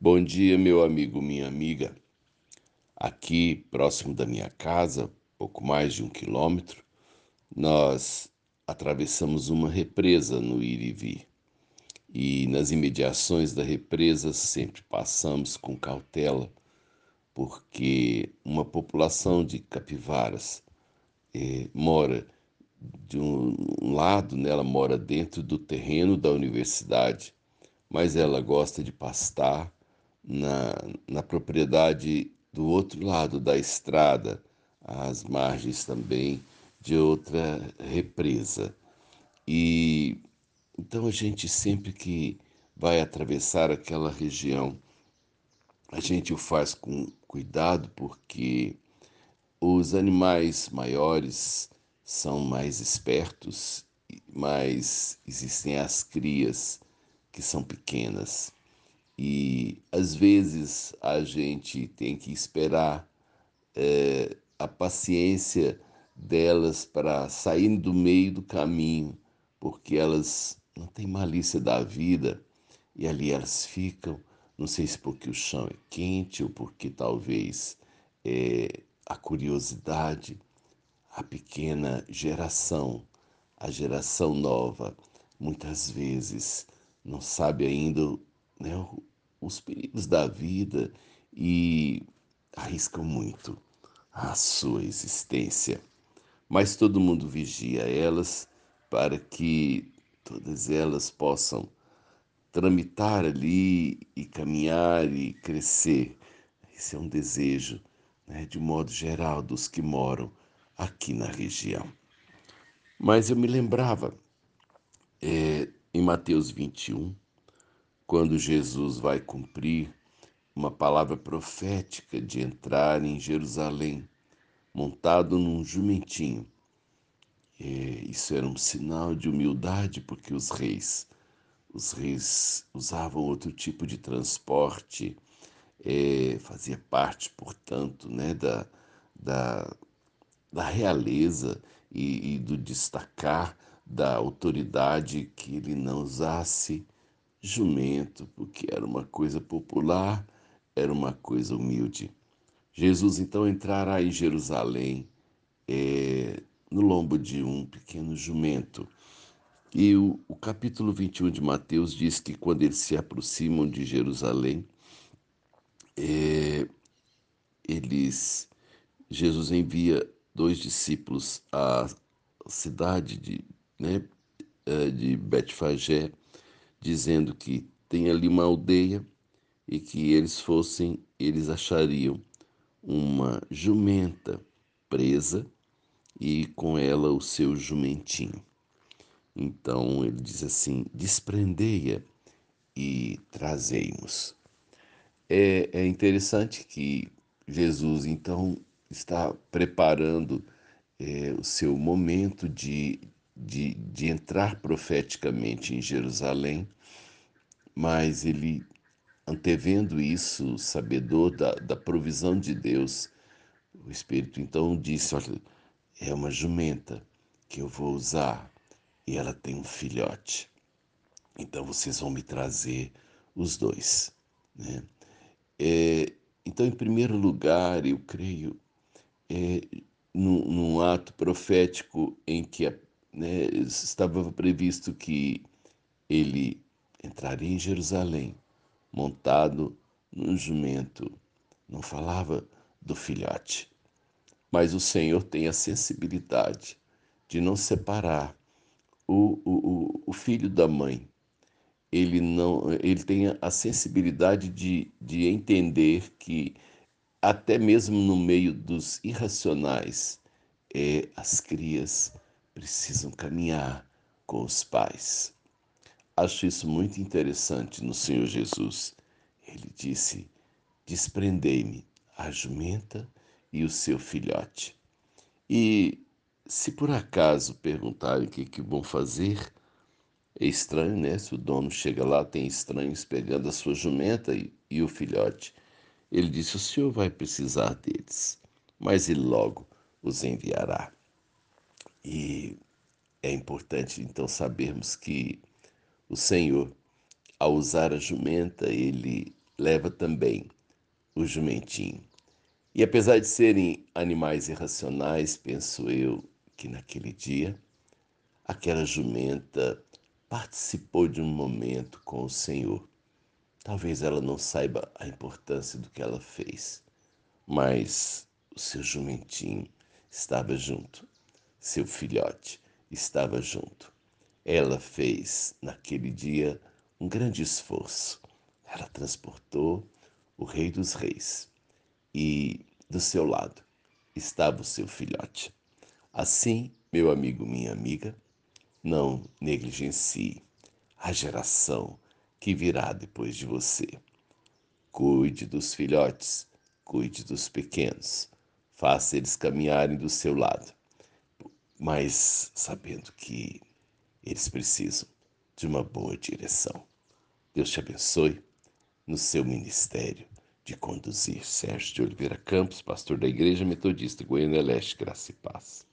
Bom dia, meu amigo, minha amiga. Aqui, próximo da minha casa, pouco mais de um quilômetro, nós atravessamos uma represa no Irivi. E nas imediações da represa sempre passamos com cautela, porque uma população de capivaras eh, mora de um lado, né, ela mora dentro do terreno da universidade, mas ela gosta de pastar na, na propriedade do outro lado da estrada, às margens também de outra represa. E então a gente sempre que vai atravessar aquela região, a gente o faz com cuidado porque os animais maiores são mais espertos, mas existem as crias que são pequenas. E às vezes a gente tem que esperar é, a paciência delas para sair do meio do caminho, porque elas não têm malícia da vida e ali elas ficam. Não sei se porque o chão é quente ou porque talvez é, a curiosidade, a pequena geração, a geração nova, muitas vezes não sabe ainda né, os perigos da vida e arriscam muito a sua existência. Mas todo mundo vigia elas para que todas elas possam tramitar ali e caminhar e crescer. Esse é um desejo, né, de modo geral, dos que moram aqui na região. Mas eu me lembrava, é, em Mateus 21, quando Jesus vai cumprir uma palavra profética de entrar em Jerusalém montado num jumentinho. E isso era um sinal de humildade, porque os reis, os reis usavam outro tipo de transporte, é, fazia parte, portanto, né, da, da, da realeza e, e do destacar da autoridade que ele não usasse jumento, porque era uma coisa popular, era uma coisa humilde. Jesus então entrará em Jerusalém é, no lombo de um pequeno jumento. E o, o capítulo 21 de Mateus diz que quando eles se aproximam de Jerusalém, é, eles, Jesus envia dois discípulos à cidade de, né, é, de Betfagé, dizendo que tem ali uma aldeia e que eles fossem, eles achariam uma jumenta presa e com ela o seu jumentinho. Então ele diz assim: desprendei-a e trazei-nos. É, é interessante que Jesus então está preparando é, o seu momento de, de, de entrar profeticamente em Jerusalém, mas ele, antevendo isso, sabedor da, da provisão de Deus, o Espírito então disse: Olha, é uma jumenta que eu vou usar e ela tem um filhote. Então vocês vão me trazer os dois. Né? É, então, em primeiro lugar, eu creio, é, num, num ato profético em que né, estava previsto que ele entraria em Jerusalém montado num jumento. Não falava do filhote. Mas o Senhor tem a sensibilidade de não separar o, o, o filho da mãe. Ele não, ele tem a sensibilidade de, de entender que até mesmo no meio dos irracionais, é, as crias precisam caminhar com os pais. Acho isso muito interessante no Senhor Jesus. Ele disse: Desprendei-me a jumenta e o seu filhote. E se por acaso perguntarem o que, que vão fazer, é estranho, né? Se o dono chega lá, tem estranhos pegando a sua jumenta e, e o filhote. Ele disse: O senhor vai precisar deles, mas ele logo os enviará. E é importante então sabermos que o Senhor, ao usar a jumenta, ele leva também o jumentinho. E apesar de serem animais irracionais, penso eu que naquele dia, aquela jumenta participou de um momento com o Senhor. Talvez ela não saiba a importância do que ela fez, mas o seu jumentinho estava junto, seu filhote estava junto. Ela fez naquele dia um grande esforço. Ela transportou o Rei dos Reis e do seu lado estava o seu filhote. Assim, meu amigo, minha amiga, não negligencie a geração que virá depois de você. Cuide dos filhotes, cuide dos pequenos, faça eles caminharem do seu lado, mas sabendo que eles precisam de uma boa direção. Deus te abençoe no seu ministério de conduzir. Sérgio de Oliveira Campos, pastor da Igreja Metodista Goiânia Leste, Graça e Paz.